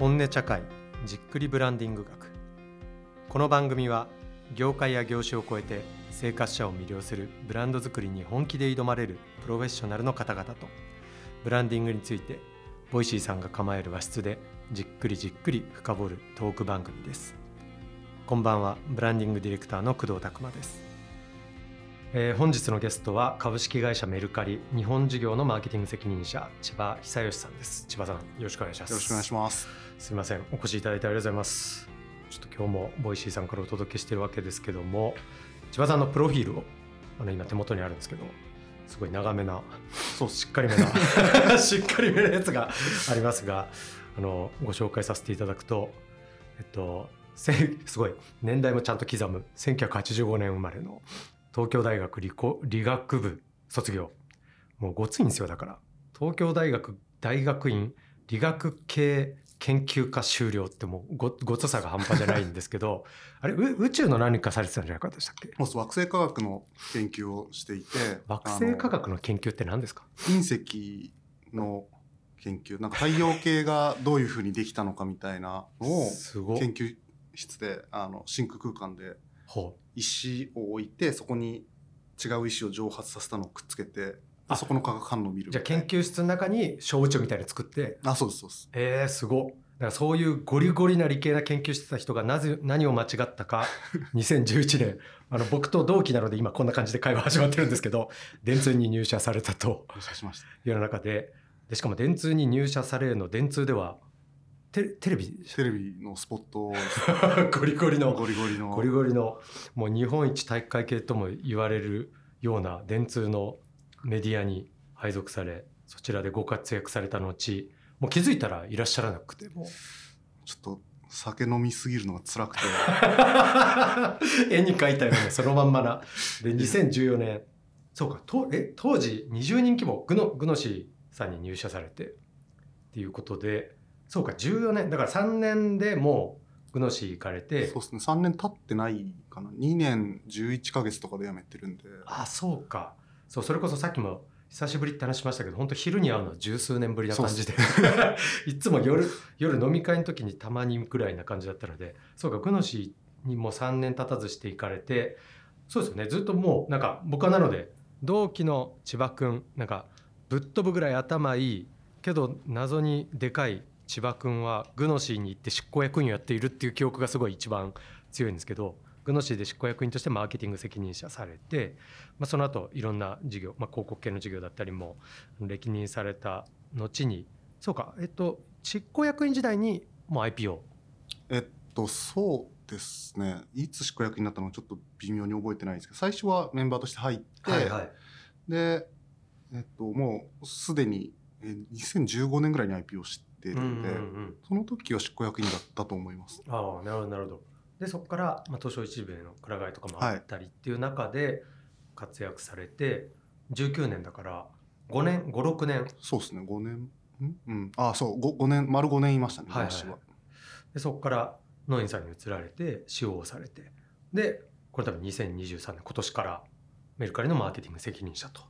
本音茶会じっくりブランディング学。この番組は業界や業種を超えて生活者を魅了するブランド作りに本気で挑まれるプロフェッショナルの方々とブランディングについて Voicy さんが構える和室でじっくりじっくり深掘るトーク番組です。こんばんはブランディングディレクターの工藤拓真です。えー、本日のゲストは株式会社メルカリ日本事業のマーケティング責任者千葉久義さんです。千葉さんよろしくお願いします。よろしくお願いします。すみません。お越しいただいてありがとうございます。ちょっと今日もボイシーさんからお届けしているわけですけども千葉さんのプロフィールをあの今手元にあるんですけどすごい長めなそうしっかりめな しっかりめなやつが ありますがあのご紹介させていただくとえっとすごい年代もちゃんと刻む1985年生まれの東京大学理理学部卒業。もうごついんですよだから。東京大学大学院理学系研究科修了ってもうごごつさが半端じゃないんですけど あれ宇宙の何かされてたんじゃなかったでしたっけ？惑星科学の研究をしていて惑星科学の研究って何ですか？隕石の研究。なんか太陽系がどういうふうにできたのかみたいなのを研究室であの真空空間で石を置いてそこに違う石を蒸発させたのをくっつけてあ。そこの化学反応を見るじゃあ研究室の中に小宇宙みたいなの作って。あそうですそうです。えー、すごだからそういうゴリゴリな理系な研究してた人がなぜ何を間違ったか 2011年あの僕と同期なので今こんな感じで会話始まってるんですけど電通に入社されたと。いう中で。でしかも電通に入社されるの電通ではテテレビ？テレビのスポット。ゴリゴリの。ゴリゴリの。ゴリゴリの。もう日本一体育会系とも言われるような電通のメディアに配属されそちらでご活躍された後もう気づいたらいらっしゃらなくてもちょっと酒飲みすぎるのが辛くて。絵に描いたようなそのまんまな。で2014年そうかとえ当時20人規模グノグノシーさんに入社されてっていうことでそうか14年。だから3年でもうグノシー行かれて。そうですね。3年経ってないかな。2年11か月とかで辞めてるんで。あそうか。そうそれこそさっきも久しぶりって話しましたけど本当昼に会うのは十数年ぶりな感じで。いつも夜夜飲み会の時にたまにぐらいな感じだったので。そうかグノシーにも3年経たずして行かれて。そうですよね。ずっともうなんか僕はなので同期の千葉君なんかぶっ飛ぶぐらい頭いいけど謎にでかい千葉君はグノシーに行って執行役員をやっているっていう記憶がすごい一番強いんですけどグノシーで執行役員としてマーケティング責任者されて、まあ、その後いろんな事業、まあ、広告系の事業だったりも歴任された後にそうかえっと執行役員時代にもう IPO えっとそうですね。いつ執行役員になったのかちょっと微妙に覚えてないんですけど最初はメンバーとして入って、はいはい、で、えっと、もうすでに2015年ぐらいに IPO してるんで、うんうんうん、その時は執行役員だったと思います。ああなるほどなるほど。でそこから、まあ、東証一部へのくら替えとかもあったりっていう中で活躍されて、はい、19年だから5年56年。そうですね5年。うん。ああそう 5, 5年丸5年いましたね、はいはい、でそこから野院さんに移られて使用されて。でこれ多分2023年今年からメルカリのマーケティング責任者と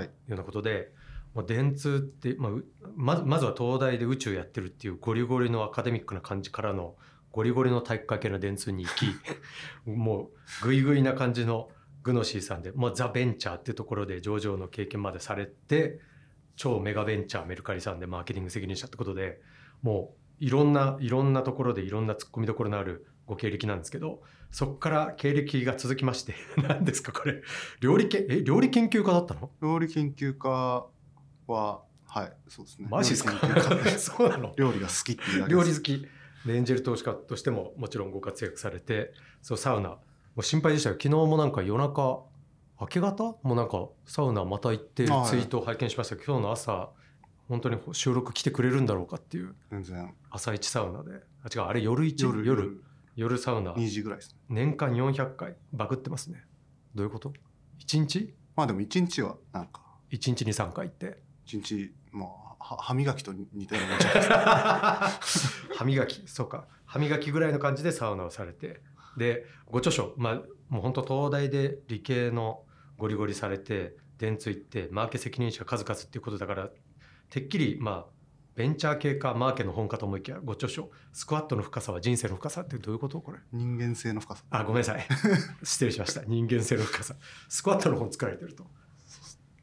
いうようなことで、もう電通って、まあ、まずまずは東大で宇宙やってるっていうゴリゴリのアカデミックな感じからのゴリゴリの体育会系の電通に行き もうグイグイな感じのグノシーさんでもうザ・ベンチャーってところで上場の経験までされて超メガベンチャーメルカリさんでマーケティング責任者ってことでもういろんないろんなところでいろんな突っ込みどころのあるご経歴なんですけどそこから経歴が続きまして 何ですかこれ。料理けえ料理研究家だったの？料理研究家ははいそうですね。マジですか？そうなの？料理が好きっていう料理好き。でエンジェル投資家としてももちろんご活躍されてそうサウナ。もう心配でしたよ昨日もなんか夜中明け方？もなんかサウナまた行ってツイートを拝見しました、はい、今日の朝本当に収録来てくれるんだろうかっていう全然。朝一サウナで。あ違うあれ夜一？夜夜。夜。サウナ。2時ぐらいですね。年間400回バグってますね。どういうこと？1日？まあでも1日はなんか。1日に3回行って1日まあ歯磨きと似たような歯磨き。そうか。歯磨きぐらいの感じでサウナをされて。でご著書。まあもう本当東大で理系のゴリゴリされて電通行ってマーケ責任者数々っていうことだからてっきりまあベンチャー系かマーケの本かと思いきやご著書「スクワットの深さは人生の深さ」ってどういうこと？これ。人間性の深さ。あごめんなさい。失礼しました。人間性の深さ。スクワットの本作られてると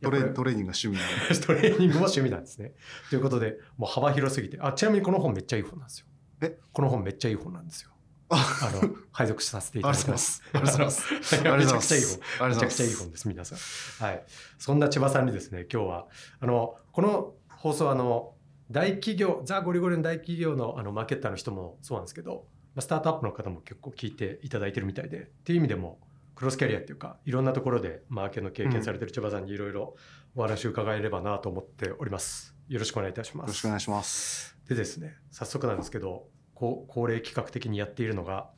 トレトレーニングが趣味なん トレーニングも趣味なんですねということでもう幅広すぎてあちなみにこの本めっちゃいい本なんですよえ？この本めっちゃいい本なんですよあの配属させていただきます。ありがとうございます。めちゃくちゃいい本。めちゃくちゃいい本です、皆さん。はい。そんな千葉さんにですね、今日は、あの、この放送あの、大企業、ザ・ゴリゴリの大企業のあのマーケッターの人もそうなんですけど、スタートアップの方も結構聞いていただいてるみたいで、っていう意味でも、クロスキャリアっていうか、いろんなところでマーケの経験されてる千葉さんにいろいろお話を伺えればなと思っております。よろしくお願いいたします。よろしくお願いします。でですね、早速なんですけど、恒例企画的にやっているのが、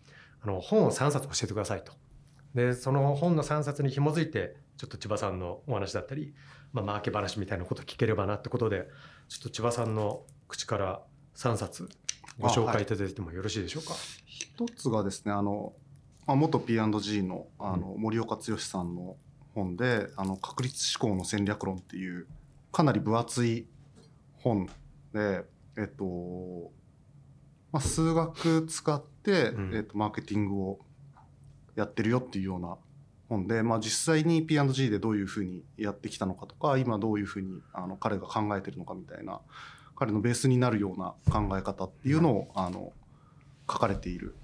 あの本を3冊教えてくださいと。で、その本の3冊に紐づいて、ちょっと千葉さんのお話だったり、まあ、マーケ話みたいなこと聞ければなってことで、ちょっと千葉さんの口から3冊ご紹介いただいてもよろしいでしょうか？はい、一つがですね、あの、まあ、元 P&G のあの森岡剛さんの本で、あの確率思考の戦略論っていうかなり分厚い本で、えっと、まあ、数学使って、うん、えっと、マーケティングをやってるよっていうような本で、まあ、実際に P&G でどういうふうにやってきたのかとか今どういうふうにあの彼が考えてるのかみたいな彼のベースになるような考え方っていうのを、あの書かれている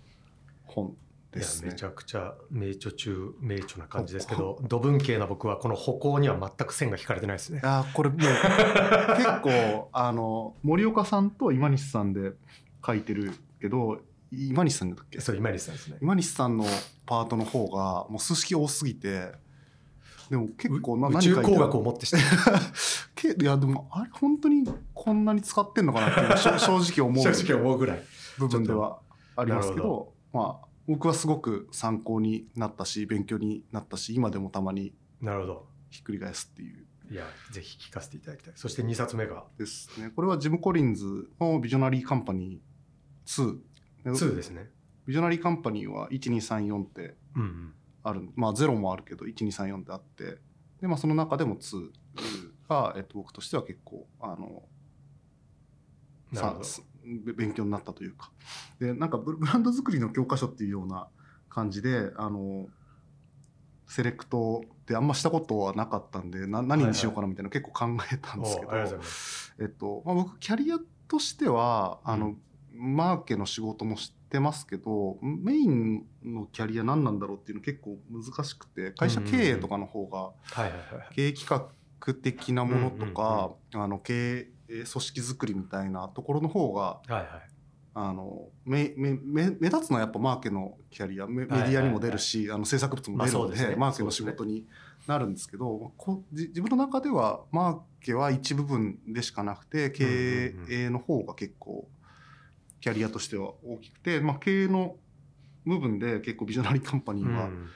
本ですね。めちゃくちゃ名著中名著な感じですけど土文系な僕はこの歩行には全く線が引かれてないですね。あこれもう結構あの森岡さんと今西さんで書いてるけど今西さんだっけ？そう今西さんですね。今西さんのパートの方がもう数式多すぎてでも結構な宇宙工学をもってして いやでもあれ本当にこんなに使ってんのかなって正直思う。正直思うぐらい。部分ではありますけど。まあ僕はすごく参考になったし勉強になったし今でもたまになるほど。ひっくり返すっていう。いやぜひ聞かせていただきたい。そして2冊目が。ですね。これはジム・コリンズのビジョナリーカンパニー2 2ですね。ビジョナリーカンパニーは1234ってある、うん。うん、まあ0もあるけど1234ってあって。で、まあ、その中でも2が、えっと、僕としては結構あの勉強になったというか。でなんかブランド作りの教科書っていうような感じであのセレクトってあんましたことはなかったんでな何にしようかなみたいな結構考えたんですけど、えっとまあ、僕キャリアとしてはあの、うん、マーケの仕事もしてますけどメインのキャリア何なんだろうっていうの結構難しくて会社経営とかの方が経営企画的なものとかあの経営組織づくりみたいなところの方が、はいはい、あの目目目目立つのはやっぱマーケのキャリアメメディアにも出るし、あの制作物も出るので,、まあね、マーケの仕事になるんですけど、ね、こ自分の中ではマーケは一部分でしかなくて経営の方が結構キャリアとしては大きくて、まあ、経営の部分で結構ビジョナリーカンパニーは、うん、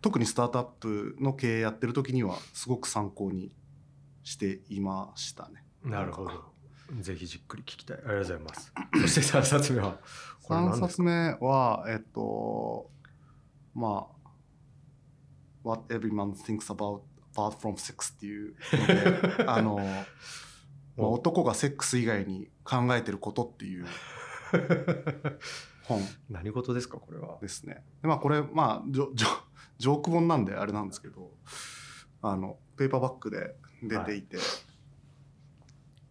特にスタートアップの経営やってる時にはすごく参考にしていましたね。なるほど。ぜひじっくり聞きたい。ありがとうございます。そして3冊目は3冊目は、えっと、まあ、What Every Man Thinks About Apart from Sex っていうので、あの、まあ、男がセックス以外に考えてることっていう本。何事ですか、これは？ですね。でまあ、これ、まあジョ、ジョジョーク本なんであれなんですけど、あの、ペーパーバッグで出ていて、はい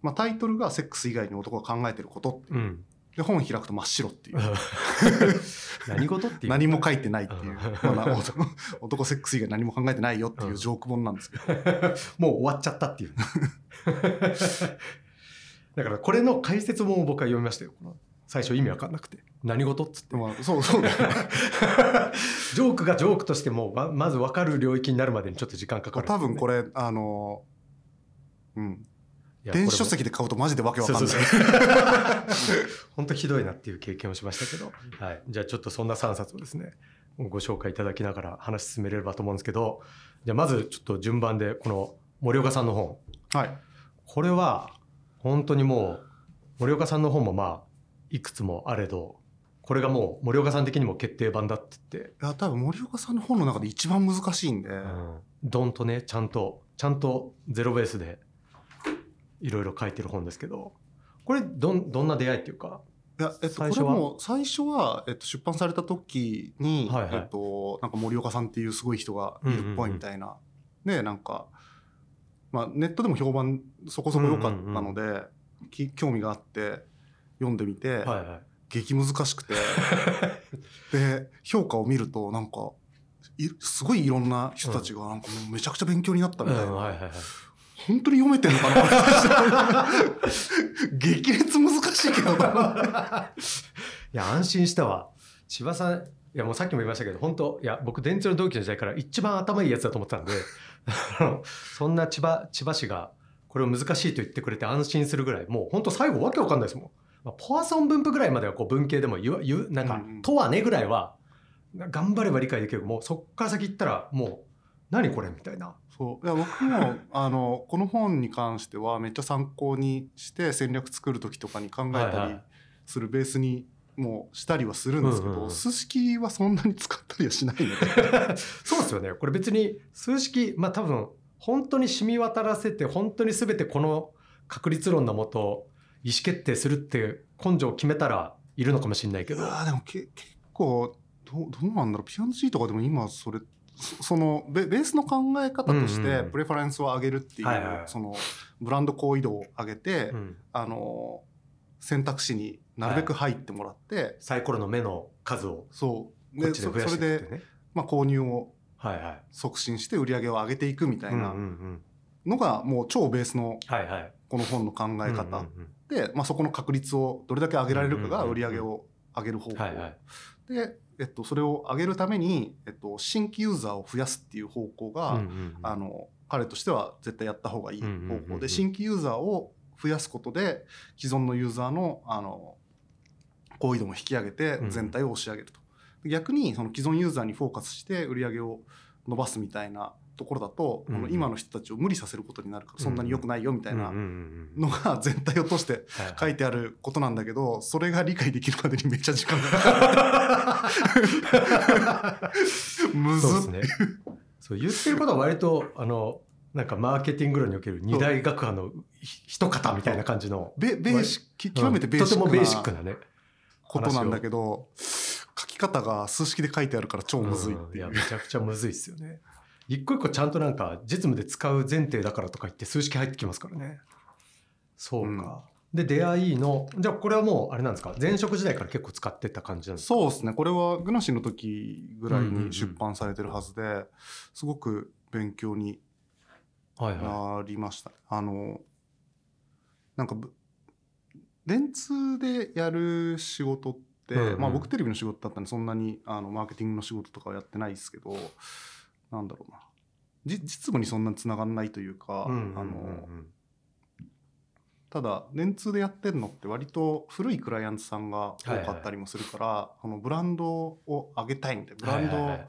まあ、タイトルが「セックス以外に男が考えてること」っていう、うん、で本開くと真っ白っていう。何事っていう。何も書いてないっていう、まあ、男男セックス以外何も考えてないよっていうジョーク本なんですけど、もう終わっちゃったっていう。だからこれの解説も僕は読みましたよ。最初意味わかんなくて。何事っつって、まあ、そうそう、ね、ジョークがジョークとしてもまず分かる領域になるまでにちょっと時間かかる、ね、多分これあのうん電子書籍で買うとマジでわけわかんない。本当ひどいなっていう経験をしましたけど、はい。じゃあちょっとそんな3冊をですね、ご紹介いただきながら話進めれればと思うんですけど、じゃあまずちょっと順番でこの森岡さんの本。はい。これは本当にもう森岡さんの本もまあいくつもあれど、これがもう森岡さん的にも決定版だって言って。いや、多分森岡さんの本の中で一番難しいんで。うん。ドンとね、ちゃんと、ちゃんとゼロベースでいろいろ書いてる本ですけどこれどんどんな出会いっていうかいや、えっと、これも最初は、えっと、出版された時に、はいはい、えっと、なんか森岡さんっていうすごい人がいるっぽいみたいな。うんうんうん、で、なんか、まあ、ネットでも評判そこそこ良かったので、うんうんうん、興味があって読んでみて、はいはい、激難しくて。で評価を見るとなんかすごいいろんな人たちがなんかもうめちゃくちゃ勉強になったみたいな。うんはいはいはい本当に読めてんのかな激烈難しいけどいや安心したわ。千葉さんいやもうさっきも言いましたけど本当いや僕電通の同期の時代から一番頭いいやつだと思ってたんで そんな千葉千葉市がこれを難しいと言ってくれて安心するぐらいもう本当最後わけわかんないですもん。まあ、ポアソン分布ぐらいまではこう文系でも言う言うなんか、とはねぐらいは頑張れば理解できる。もうそっから先行ったらもう何これみたいな。そう。いや僕も あのこの本に関してはめっちゃ参考にして戦略作る時とかに考えたりするベースにもうしたりはするんですけど、数式はそんなに使ったりはしないので。そうですよね。これ別に数式まあ多分本当に染み渡らせて本当に全てこの確率論のもと意思決定するって根性を決めたらいるのかもしれないけど。あでもけ結構どどうなんだろう。P&G とかでも今それそのベベースの考え方としてプレファレンスを上げるっていう、そのブランド好意度を上げて、うん、あの選択肢になるべく入ってもらって、はい、サイコロの目の数をそう。でそれで、まあ、購入を促進して売り上げを上げていくみたいなのがもう超ベースのこの本の考え方で、まあ、そこの確率をどれだけ上げられるかが売り上げを上げる方法、で、えっと、それを上げるために、えっと、新規ユーザーを増やすっていう方向が、あの彼としては絶対やった方がいい方法で、新規ユーザーを増やすことで既存のユーザーのあの好意度も引き上げて全体を押し上げると。逆にその既存ユーザーにフォーカスして売り上げを伸ばすみたいなところだと、うんうん、今の人たちを無理させることになるからそんなに良くないよみたいなのが全体を通して書いてあることなんだけどそれが理解できるまでにめっちゃ時間がかかる。むずそうですね。そう言ってることは割とあのなんかマーケティング論における二大学派の一方みたいな感じの。ベベーシ極めてベーシックなね。ことなんだけど書き方が数式で書いてあるから超むずいいやめちゃくちゃむずいっすよね一個一個ちゃんとなんか実務で使う前提だからとか言って数式入ってきますからね。そうか。うん、で出会いのじゃあこれはもうあれなんですか？前職時代から結構使ってた感じなんですか？そうですね。これはグナシの時ぐらいに出版されてるはずで、すごく勉強になりました。はいはい、あのなんか電通でやる仕事って、うんうん、まあ僕テレビの仕事だったんでそんなにあのマーケティングの仕事とかはやってないですけどなんだろうな。実務にそんなつながんないというか、あのただ電通でやってるのって割と古いクライアントさんが多かったりもするから、はいはい、このブランドを上げたいみたいなブランド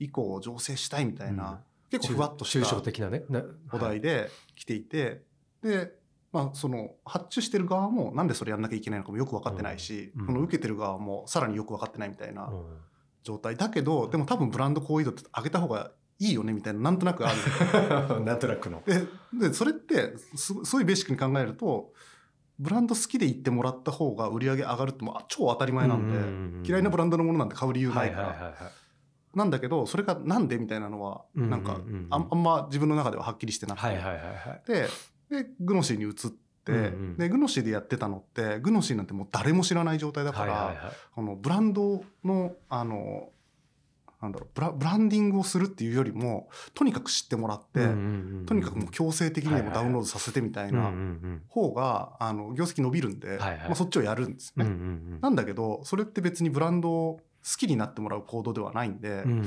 以降を醸成したいみたいな、はいはいはい、結構ふわっとした的なね。お題で来ていて、でまあ、その発注してる側もなんでそれやんなきゃいけないのかもよく分かってないし、うん、この受けてる側もさらによく分かってないみたいな状態だけどでも多分ブランド好意度って上げた方がいいよねみたいななんとなくある。なんとなくの。でそれってすごいベーシックに考えるとブランド好きで言ってもらった方が売り上げ上がるっても超当たり前なんで、嫌いなブランドのものなんて買う理由ないから、なんだけどそれがなんでみたいなのはなんかあんま自分の中でははっきりしてなくて、ででグノシーに移って、うんうん、でグノシーでやってたのってグノシーなんてもう誰も知らない状態だから、はいはいはい、このブランドのあのなんだろうブラブランディングをするっていうよりもとにかく知ってもらって、うんうんうん、とにかくもう強制的にでもダウンロードさせてみたいな方が、あの業績伸びるんで、はいはい、まあ、そっちをやるんですね、うんうんうん。なんだけどそれって別にブランドを好きになってもらう行動ではないんで、うんうんうん、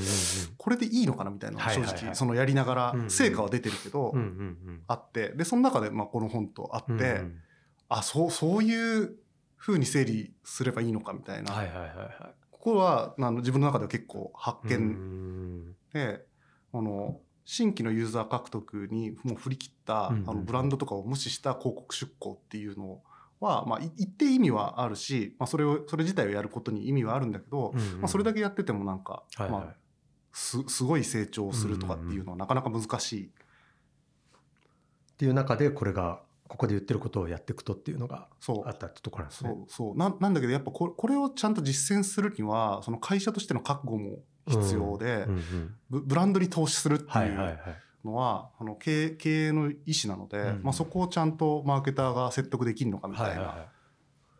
これでいいのかなみたいな正直、はいはい、そのやりながら成果は出てるけど、うんうん、あって。でその中でまあこの本とあって、うんうん、あそうそういうふうに整理すればいいのかみたいな、はいはいはいはい、ここはあの自分の中では結構発見。であの新規のユーザー獲得にもう振り切った、あのブランドとかを無視した広告出稿っていうのは、まあ、一定意味はあるし、まあ、それをそれ自体をやることに意味はあるんだけど、まあ、それだけやっててもなんか、まあ、すすごい成長するとかっていうのはなかなか難しい。っていう中でこれがここで言ってることをやっていくとっていうのがあったってところなんですね。そうそう。ななんだけどやっぱこれこれをちゃんと実践するにはその会社としての覚悟も必要で、うんうんうん、ブランドに投資するっていうのは,、あの経営経営の意思なので、うんうん、まあ、そこをちゃんとマーケターが説得できるのかみたいな。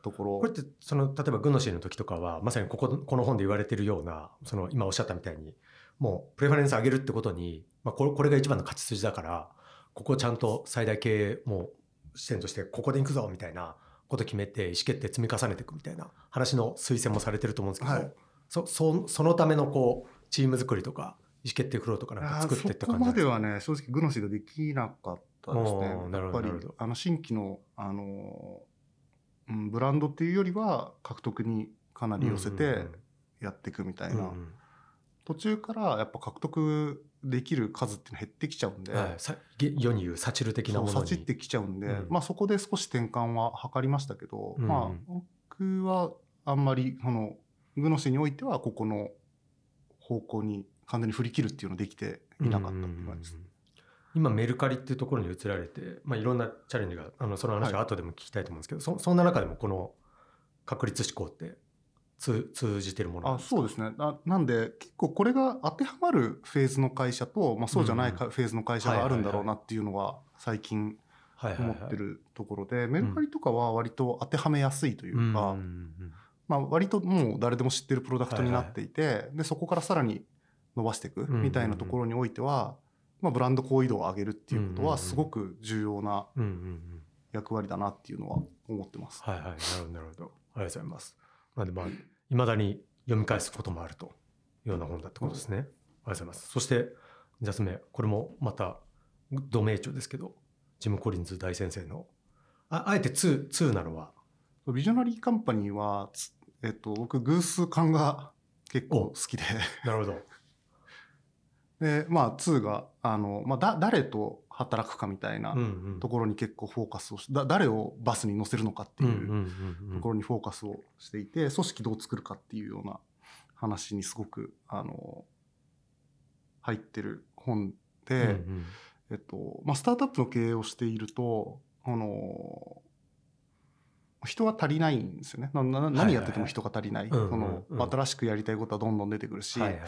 ところ。これってその例えばグノシーの時とかはまさにこここの本で言われてるようなその今おっしゃったみたいにもうプレファレンス上げるってことに、まあ、これこれが一番の勝ち筋だからここをちゃんと最大経営も視点としてここで行くぞみたいなこと決めて意思決定積み重ねていくみたいな話の推薦もされてると思うんですけど、はい、そそそのためのこうチーム作りとか意思決定フローとかなんか作っていった感じそこまではね正直グノシードできなかったですね。やっぱりあの新規のあの、うん、ブランドっていうよりは獲得にかなり寄せてやっていくみたいな。うんうん。うん途中からやっぱ獲得できる数っていうの減ってきちゃうんで、はい、世に言うサチル的なものに。サチってきちゃうんで、うん、まあそこで少し転換は図りましたけど、うん、まあ僕はあんまりこのグノシにおいてはここの方向に完全に振り切るっていうのできていなかったっていう感じです。今メルカリっていうところに移られて、まあ、いろんなチャレンジがあのその話は後でも聞きたいと思うんですけど、はい、そそんな中でもこの確率思考って通通じてるものあそうですね。ななんで結構これが当てはまるフェーズの会社と、まあ、そうじゃないフェーズの会社があるんだろうなっていうのは最近思ってるところで、メルカリとかは割と当てはめやすいというか、まあ、割ともう誰でも知ってるプロダクトになっていて、でそこからさらに伸ばしていくみたいなところにおいては、まあ、ブランド好意度を上げるっていうことはすごく重要な役割だなっていうのは思ってます。はいはい、なるほどなるほどありがとうございます。なんでまあ、いまだに読み返すこともあるというような本だってことですね。ありがとうございます。そして、2冊目、これもまた、同名著ですけど、ジム・コリンズ大先生の、ああえて2、2なのは？ビジョナリーカンパニーは、えっと、僕、偶数感が結構好きでなるほど。で、まあ、2が、あの、まあ、だ、誰と働くかみたいなところに結構フォーカスをし、だ誰をバスに乗せるのかっていうところにフォーカスをしていて組織どう作るかっていうような話にすごくあの入ってる本で、えっとまあ、スタートアップの経営をしているとあの人が足りないんですよね。何やってても人が足りない。その新しくやりたいことはどんどん出てくるし、はいはい、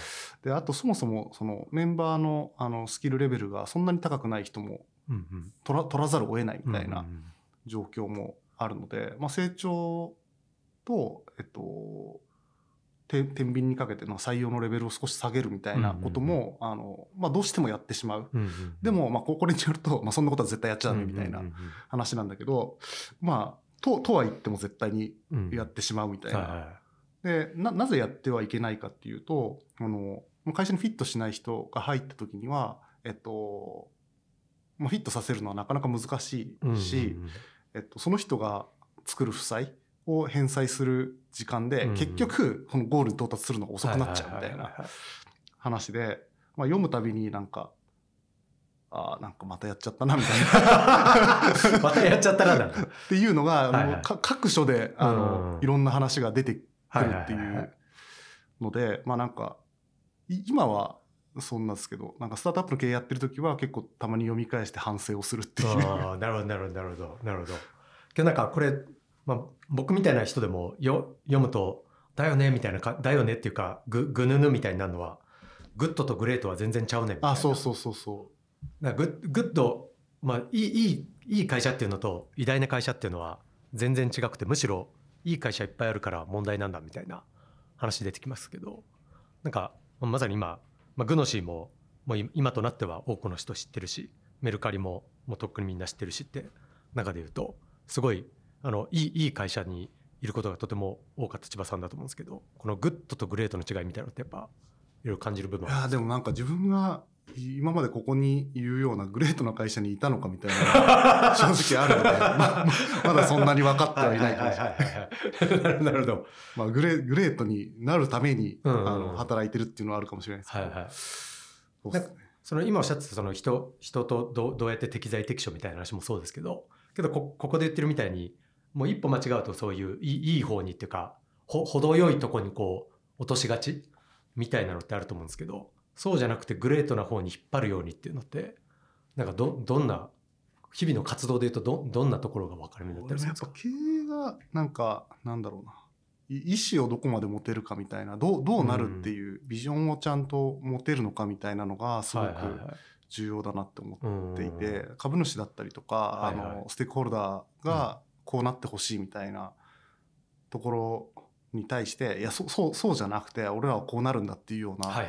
であとそもそもそのメンバーのあのスキルレベルがそんなに高くない人も取ら取らざるを得ないみたいな状況もあるので、まあ、成長と、えっと、天秤にかけての採用のレベルを少し下げるみたいなことも、あのまあ、どうしてもやってしまう。でも、まあ、これによると、まあ、そんなことは絶対やっちゃダメみたいな話なんだけど、まあととは言っても絶対にやってしまうみたいな。うんはい、でななぜやってはいけないかっていうとあの会社にフィットしない人が入った時には、えっとまあ、フィットさせるのはなかなか難しいし、えっと、その人が作る負債を返済する時間で、結局このゴールに到達するのが遅くなっちゃうみたいな話で、まあ、読むたびになんかあなんかまたやっちゃったなみたいな。またやっちゃったなだ。っていうのが、はいはい、各所であの、いろんな話が出てくるっていうので、まあなんか今はそんなですけどなんかスタートアップの経営やってる時は結構たまに読み返して反省をするっていう。あなるほどなるほどなるほど。なるほど。けどなんかこれ、まあ、僕みたいな人でもよ読むとだよねみたいなかだよねっていうかぐぐぬぬみたいになるのはグッドとグレートは全然ちゃうねみたいな。あそうそうそうそうなグッグッド、まあ、いいいいいい会社っていうのと偉大な会社っていうのは全然違くてむしろいい会社いっぱいあるから問題なんだみたいな話出てきますけどなんかまさに今、まあ、グノシーももう今となっては多くの人知ってるしメルカリももうとっくにみんな知ってるしって中で言うとすごいあのいいいい会社にいることがとても多かった千葉さんだと思うんですけどこのグッドとグレートの違いみたいなのってやっぱいろいろ感じる部分いやでもなんか自分が今までここにいるようなグレートな会社にいたのかみたいな 正直あるのでま まだそんんなに分かってはいないかもしれない。なるほど。まあグレグレートになるために、うんうん、あの働いてるっていうのはあるかもしれないですけど。はいはい、そうですね。その今おっしゃってたその人人とどどうやって適材適所みたいな話もそうですけどけどこここで言ってるみたいにもう一歩間違うとそういういいいい方にっていうかほ程よいとこにこう落としがちみたいなのってあると思うんですけどそうじゃなくてグレートな方に引っ張るようにっていうのってなんかどどんな日々の活動でいうとどどんなところが分かるようになってるんですか？経営がなんかなんだろうな。意思をどこまで持てるかみたいなどうどうなるっていうビジョンをちゃんと持てるのかみたいなのがすごく重要だなって思っていて、株主だったりとか、あのステークホルダーがこうなってほしいみたいなところに対していやそそうそうじゃなくて俺らはこうなるんだっていうような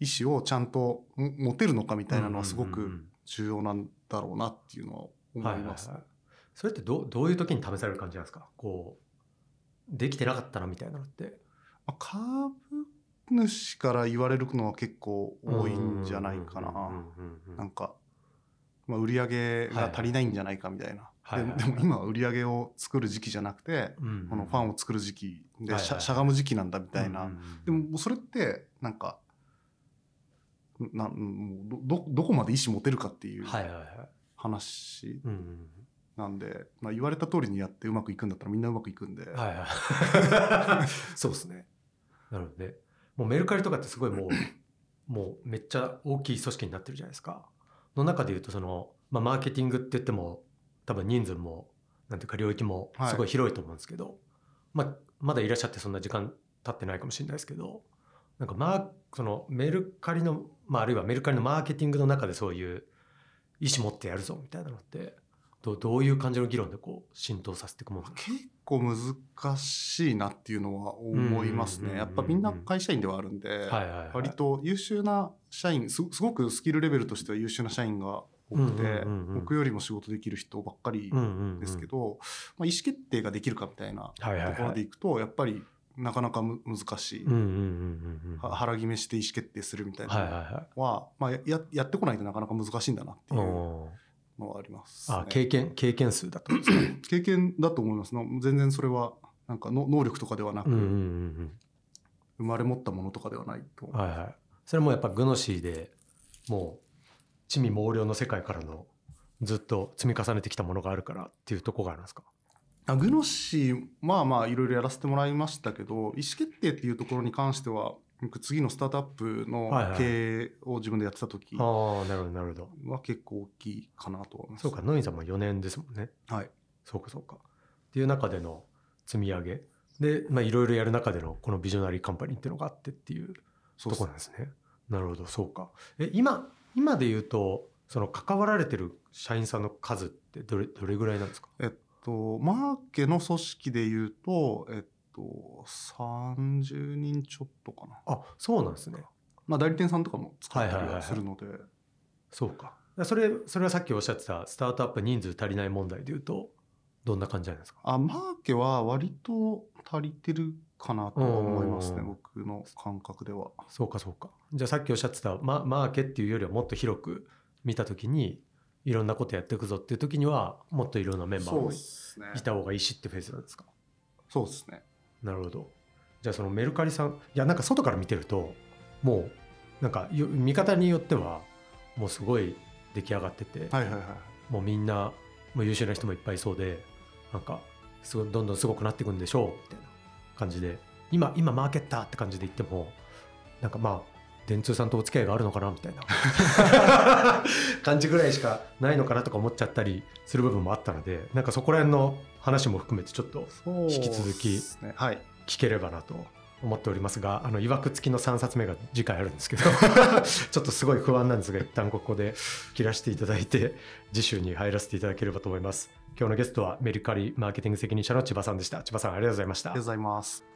意思をちゃんと持てるのかみたいなのはすごく重要なんだろうなっていうのは思います、それってどどういう時に試される感じなんですか？こうできてなかったなみたいなのって。株主から言われるのは結構多いんじゃないかな。なんか、まあ、売り上げが足りないんじゃないかみたいな。ででも今は売り上げを作る時期じゃなくて、このファンを作る時期でしゃしゃがむ時期なんだみたいな。でもそれってなんかなもうどどこまで意思持てるかっていう話なんで、まあ、言われた通りにやってうまくいくんだったらみんなうまくいくんで。はいはい。そうですね。なるほどね。もうメルカリとかってすごいもう、もうめっちゃ大きい組織になってるじゃないですか。の中で言うとその、まあ、マーケティングって言っても多分人数もなんていうか領域もすごい広いと思うんですけど、はい、まあ、まだいらっしゃってそんな時間経ってないかもしれないですけどなんかまあそのメルカリの、まあ、あるいはメルカリのマーケティングの中でそういう意思持ってやるぞみたいなのってどどういう感じの議論でこう浸透させていくもの結構難しいなっていうのは思いますね。やっぱみんな会社員ではあるんで、割と優秀な社員すごくスキルレベルとしては優秀な社員が多くて、僕よりも仕事できる人ばっかりですけど、まあ、意思決定ができるかみたいなところでいくと、やっぱりなかなかむ難しい、腹決めして意思決定するみたいなのは,、まあ、ややってこないとなかなか難しいんだなっていう。のはあります、ね、あ経験経験数だと 経験だと思います。全然それはなんかの能力とかではなく、うんうんうん、生まれ持ったものとかではないと。はいはい。それもやっぱグノシーでもう地味猛量の世界からのずっと積み重ねてきたものがあるからっていうとこがあるんですか？あグノシーまあまあいろいろやらせてもらいましたけど意思決定っていうところに関しては僕次のスタートアップの経営を自分でやってた時は結構大きいかなと思います。そうか、ノインさんも4年ですもんね。はい。そうかそうか。っていう中での積み上げで、まあいろいろやる中でのこのビジョナリーカンパニーっていうのがあってっていうとこなんですね。なるほど、そうか。え、今、今で言うと、その関わられてる社員さんの数ってどれどれぐらいなんですか？えっと、マーケの組織で言うと、えっと、30人ちょっとかな。あ、そうなんですね。まあ、代理店さんとかも使ったりはするので。そうか。それ、それはさっきおっしゃってた、スタートアップ人数足りない問題でいうと、どんな感じなんですか？あ、マーケは割と足りてるかなと思いますね、僕の感覚では。そうか、そうか。じゃあさっきおっしゃってた、ま、マーケっていうよりはもっと広く見たときに、いろんなことやっていくぞっていう時には、もっといろんなメンバーもいた方がいいしってフェーズなんですか？そうですね。なるほど。じゃあそのメルカリさんいやなんか外から見てるともうなんか見方によってはもうすごい出来上がってて、はいはいはい、もうみんなもう優秀な人もいっぱいいそうでなんかすごいどんどんすごくなっていくんでしょうみたいな感じで今今マーケッターって感じで言ってもなんかまあ電通さんとお付き合いがあるのかなみたいな。感じぐらいしかないのかなとか思っちゃったりする部分もあったのでなんかそこら辺の話も含めてちょっと引き続き聞ければなと思っておりますがあのいわくつきの3冊目が次回あるんですけど ちょっとすごい不安なんですが一旦ここで切らせていただいて次週に入らせていただければと思います。今日のゲストはメルカリマーケティング責任者の千葉さんでした。千葉さんありがとうございました。ありがとうございます